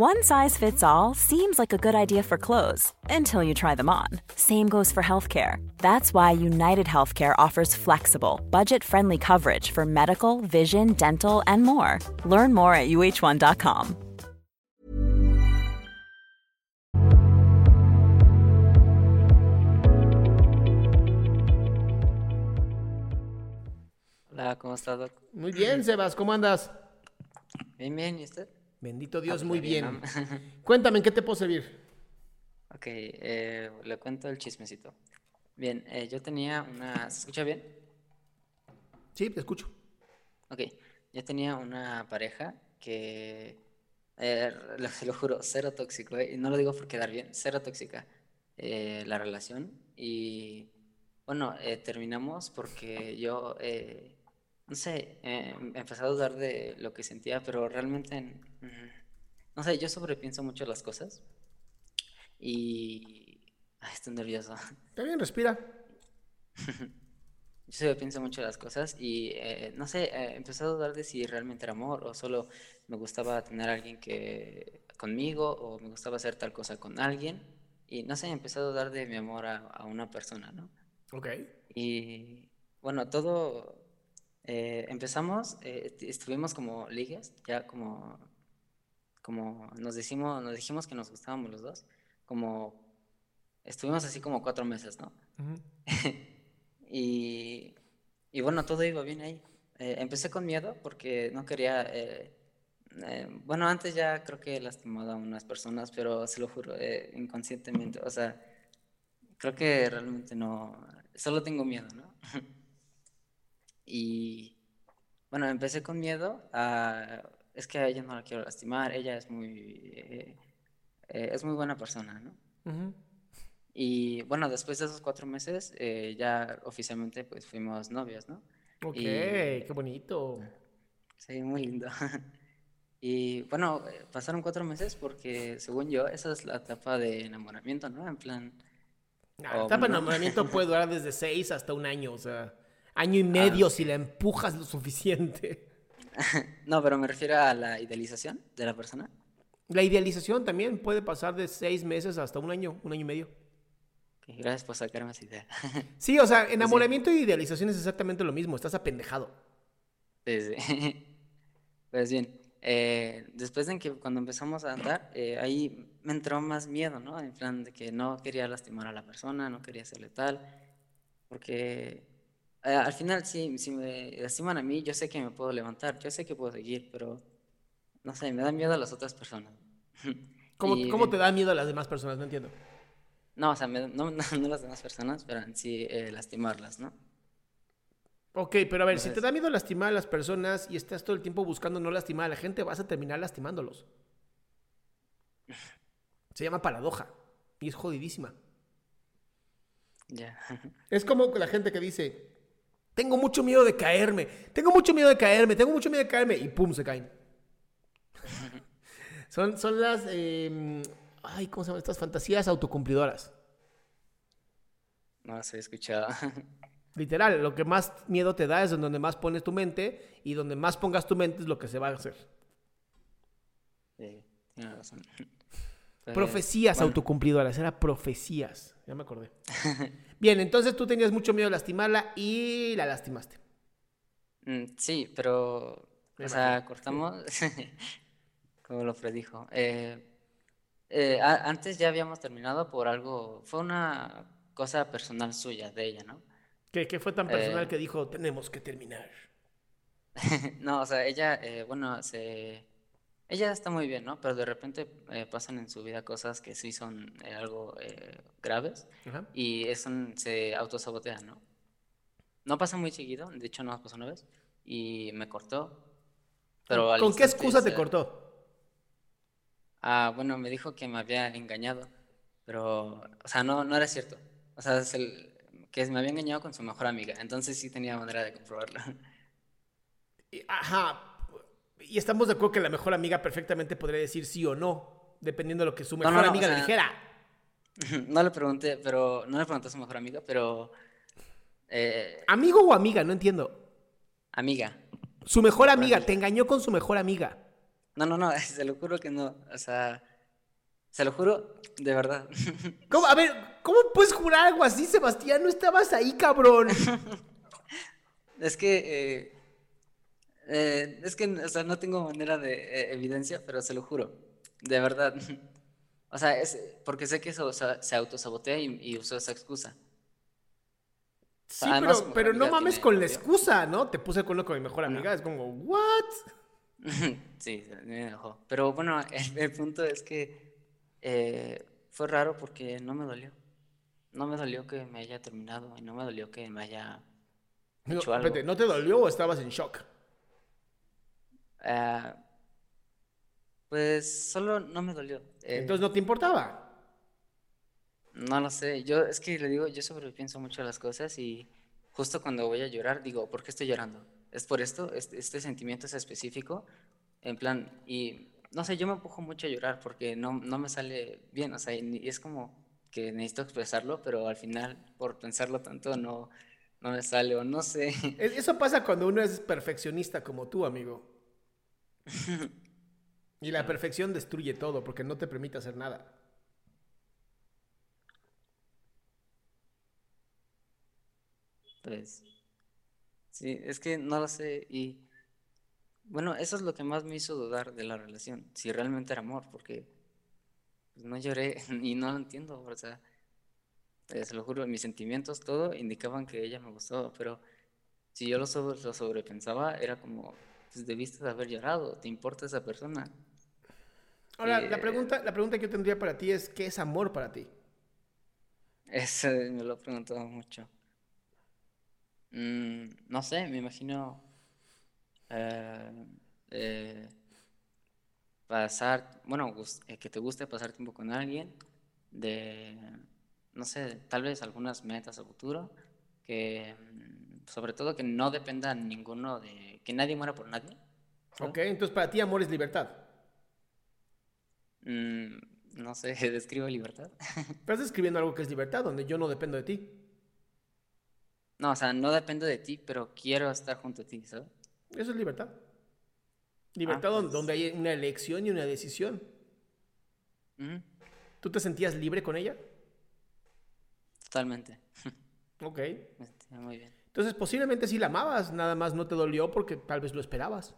One size fits all seems like a good idea for clothes until you try them on. Same goes for healthcare. That's why United Healthcare offers flexible, budget friendly coverage for medical, vision, dental, and more. Learn more at uh1.com. Hola, ¿cómo estás, Muy bien, Sebas, ¿cómo andas? Bien, bien, ¿y usted? Bendito Dios, Ah, muy pues, bien. ¿no? Cuéntame, ¿en qué te puedo servir? Ok, eh, le cuento el chismecito. Bien, eh, yo tenía una... ¿Se escucha bien? Sí, te escucho. Ok, yo tenía una pareja que... eh, lo, juro, cero tóxico, eh, y no lo digo por quedar bien, cero tóxica eh, la relación. Y bueno, eh, terminamos porque yo, no sé, eh, empecé a dudar de lo que sentía, pero realmente, no sé, yo sobrepienso mucho las cosas. Y... Ay, estoy nervioso. Está bien, respira. Yo sobrepienso mucho las cosas y eh, no sé, eh, empecé a dudar de si realmente era amor o solo me gustaba tener a alguien que conmigo o me gustaba hacer tal cosa con alguien. Y no sé, empecé a dudar de mi amor a, a una persona, ¿no? Ok. Y bueno, todo eh, empezamos, eh, est- estuvimos como ligues, ya como, como nos decimos, nos dijimos que nos gustábamos los dos, como estuvimos así como cuatro meses, ¿no? Ujú. Y, y bueno, todo iba bien ahí. Eh, empecé con miedo porque no quería, eh, eh, bueno, antes ya creo que he lastimado a unas personas, pero se lo juro, eh, inconscientemente, o sea, creo que realmente no, solo tengo miedo, ¿no? Y bueno, empecé con miedo a, es que a ella no la quiero lastimar, ella es muy, eh, eh, es muy buena persona, ¿no? Ujú. Y bueno, después de esos cuatro meses, eh, ya oficialmente pues fuimos novios, ¿no? Ok, Y qué bonito. sí, muy lindo. Y bueno, eh, pasaron cuatro meses porque según yo, esa es la etapa de enamoramiento, ¿no? En plan, Ah, La o etapa de enamoramiento puede durar desde seis hasta un año, o sea, año y medio si la empujas lo suficiente. No, pero me refiero a la idealización de la persona. La idealización también puede pasar de seis meses hasta un año, un año y medio. Gracias por sacarme esa idea. Sí, o sea, enamoramiento y idealización es exactamente lo mismo, estás apendejado. Sí, sí. Pues bien, eh, después de que cuando empezamos a andar, eh, ahí me entró más miedo, ¿no? En plan de que no quería lastimar a la persona, no quería hacerle tal, porque eh, al final si, si me lastiman a mí, yo sé que me puedo levantar, yo sé que puedo seguir, pero no sé, me da miedo a las otras personas. ¿Cómo, Y cómo te da miedo a las demás personas? No entiendo. No, o sea, me- no, no, no las demás personas, pero en sí eh, lastimarlas, ¿no? Ok, pero a ver, si te Entonces- da miedo lastimar a las personas y estás todo el tiempo buscando no lastimar a la gente, vas a terminar lastimándolos. Se llama paradoja y es jodidísima. Ya. Es como la gente que dice, tengo mucho miedo de caerme, tengo mucho miedo de caerme, tengo mucho miedo de caerme y pum, se caen. son, son las, eh, ay, ¿cómo se llaman estas fantasías autocumplidoras? No las he escuchado. Literal, lo que más miedo te da es en donde más pones tu mente y donde más pongas tu mente es lo que se va a hacer. Sí, tienes razón. Profecías bueno. autocumplidoras, era profecías, ya me acordé. Bien, entonces tú tenías mucho miedo de lastimarla y la lastimaste. Mm, Sí, pero, Me o sea, cortamos, como lo predijo. Eh, eh, a- antes ya habíamos terminado por algo, fue una cosa personal suya, de ella, ¿no? ¿Qué, qué fue tan personal Eh. que dijo, tenemos que terminar? No, o sea, ella, eh, bueno, se, ella está muy bien, ¿no? Pero de repente pasan en su vida cosas que sí son algo graves Ajá. y eso se autosabotea, ¿no? No pasa muy seguido, de hecho no pasó una vez y me cortó. Pero ¿Con qué excusa te cortó? Ah, bueno, me dijo que me había engañado, pero, o sea, no, no era cierto. O sea, es el- que me había engañado con su mejor amiga, entonces sí tenía manera de comprobarlo. Ajá. Y estamos de acuerdo que la mejor amiga perfectamente podría decir sí o no, dependiendo de lo que su mejor no, no, o amiga le dijera. No le pregunté, pero, no le pregunté a su mejor amiga, pero, eh, ¿Amigo o amiga? No entiendo. amiga. Su mejor amiga, te engañó con su mejor amiga. No, no, no, se lo juro que no, o sea, se lo juro de verdad. ¿Cómo? A ver, ¿cómo puedes jurar algo así, Sebastián? No estabas ahí, cabrón. Es que, eh, eh, es que, o sea, no tengo manera de evidencia, pero se lo juro, de verdad. O sea, es porque sé que eso, o sea, se autosabotea y, y usó esa excusa. Sí, Además, pero, pero no mames con la excusa, ¿no? Te puse el cuerno con mi mejor amiga. Es como, ¿what? Sí, me enojó. Pero bueno, el, el punto es que eh, fue raro porque no me dolió. No me dolió que me haya terminado y no me dolió que me haya No, hecho algo. espérate, ¿no te dolió o estabas en shock? Ah, pues solo no me dolió. Eh, Entonces no te importaba. No lo sé, yo es que le digo, yo sobrepienso mucho las cosas y justo cuando voy a llorar digo, ¿por qué estoy llorando? ¿Es por esto? ¿Este, este sentimiento es específico? En plan, y no sé, yo me empujo mucho a llorar porque no, no me sale bien, o sea, y es como que necesito expresarlo, pero al final, por pensarlo tanto, no, no me sale o no sé. Es- Eso pasa cuando uno es perfeccionista como tú, amigo. Y la perfección destruye todo porque no te permite hacer nada. Pues sí, es que no lo sé y bueno, eso es lo que más me hizo dudar de la relación, si realmente era amor, porque pues, no lloré y no lo entiendo, o sea, eh, se lo juro, mis sentimientos, todo indicaban que ella me gustaba, pero si yo lo, sobre- lo sobrepensaba, era como, pues debiste de haber llorado, ¿te importa esa persona? Ahora, la Eh, pregunta, la pregunta que yo tendría para ti es, ¿qué es amor para ti? Eso me lo he preguntado mucho. Mm, no sé, me imagino eh, eh, pasar, bueno, eh, que te guste pasar tiempo con alguien, de, no sé, tal vez algunas metas a futuro, que mm, sobre todo que no dependa ninguno de, que nadie muera por nadie. ¿sabes? ¿Ok? Entonces para ti amor es libertad. Mm, no sé, describo libertad. Estás escribiendo algo que es libertad, donde yo no dependo de ti. No, o sea, no dependo de ti, pero quiero estar junto a ti, ¿sabes? Eso es libertad. Libertad don- pues. donde hay una elección y una decisión. ¿Tú te sentías libre con ella? Totalmente. Ok. Sentía muy bien. Entonces posiblemente sí la amabas, nada más no te dolió porque tal vez lo esperabas.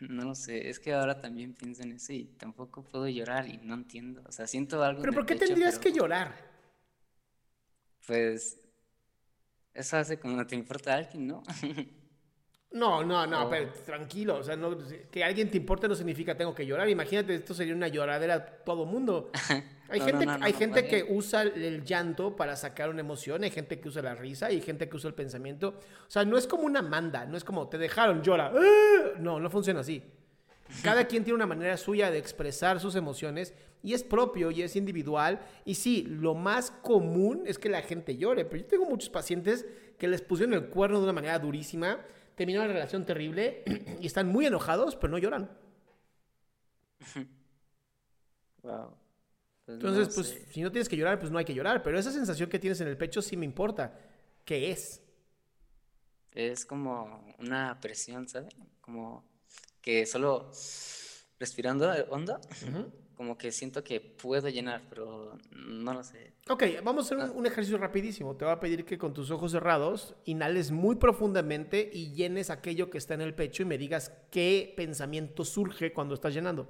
No lo sé, es que ahora también pienso en eso y tampoco puedo llorar y no entiendo. O sea, siento algo Pero ¿por qué pecho, tendrías pero, que llorar? Pues eso hace cuando te importa alguien, ¿no? No, no, no, Oh. pero tranquilo, o sea, no, que alguien te importe no significa tengo que llorar. Imagínate, esto sería una lloradera a todo mundo. Hay No, gente, no, no, hay no, gente más que usa el- llanto para sacar una emoción, hay gente que usa la risa y hay gente que usa el pensamiento. O sea, no es como una manda, no es como te dejaron, llora. ¡Ah! No, no funciona así. Cada quien tiene una manera suya de expresar sus emociones y es propio y es individual. Y sí, lo más común es que la gente llore, pero yo tengo muchos pacientes que les pusieron el cuerno de una manera durísima, terminaron una relación terrible y están muy enojados, pero no lloran. Wow. Pues no Entonces, pues sé. si no tienes que llorar, pues no hay que llorar, pero esa sensación que tienes en el pecho sí me importa. ¿Qué es? Es como una presión, ¿sabes? Como que solo respirando eh, hondo, como que siento que puedo llenar, pero no lo sé. Ok, vamos a hacer un, un ejercicio rapidísimo. Te voy a pedir que con tus ojos cerrados inhales muy profundamente y llenes aquello que está en el pecho y me digas qué pensamiento surge cuando estás llenando.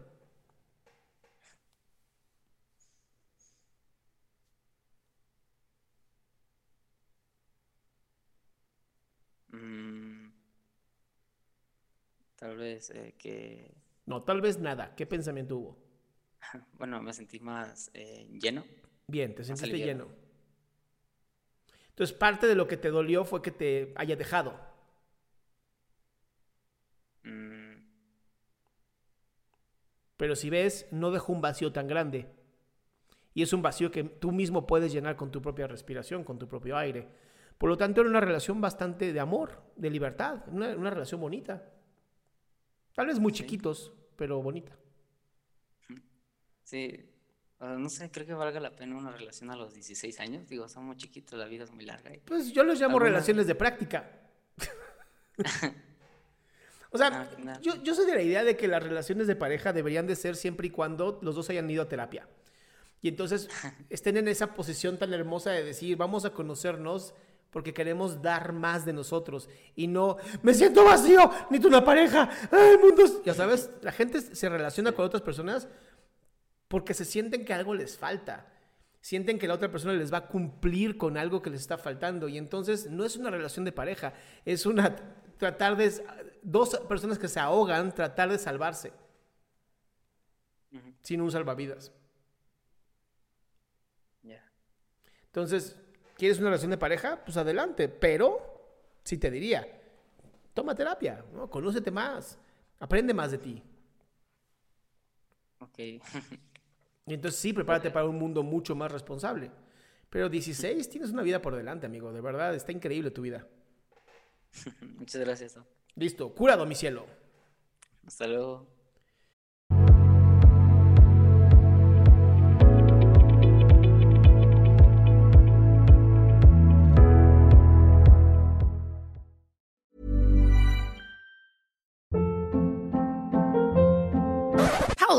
Tal vez eh, que, No, tal vez nada. ¿Qué pensamiento hubo? bueno, me sentí más eh, lleno. Bien, te sentiste lleno. Entonces, parte de lo que te dolió fue que te haya dejado. Mm, Pero si ves, no dejó un vacío tan grande. Y es un vacío que tú mismo puedes llenar con tu propia respiración, con tu propio aire. Por lo tanto, era una relación bastante de amor, de libertad, una, una relación bonita. Tal vez muy chiquitos, pero bonita. sí, no sé, creo que valga la pena una relación a los 16 años. Digo, somos chiquitos, la vida es muy larga. y- Pues yo los llamo ¿Alguna? relaciones de práctica. o sea, Ah, yo, yo soy de la idea de que las relaciones de pareja deberían de ser siempre y cuando los dos hayan ido a terapia. Y entonces estén en esa posición tan hermosa de decir, vamos a conocernos porque queremos dar más de nosotros y no, me siento vacío, necesito una pareja, ¡ay, el mundo es-". Ya sabes, la gente se relaciona con otras personas porque se sienten que algo les falta. Sienten que la otra persona les va a cumplir con algo que les está faltando. Y entonces no es una relación de pareja, es una tratar de... Dos personas que se ahogan, tratar de salvarse. Sin un salvavidas. Entonces, ¿quieres una relación de pareja? Pues adelante. Pero, sí te diría, toma terapia, ¿no? Conócete más, aprende más de ti. Ok. Y entonces sí, prepárate para un mundo mucho más responsable. Pero 16, tienes una vida por delante, amigo. De verdad, está increíble tu vida. Muchas gracias. Listo, curado mi cielo. Hasta luego.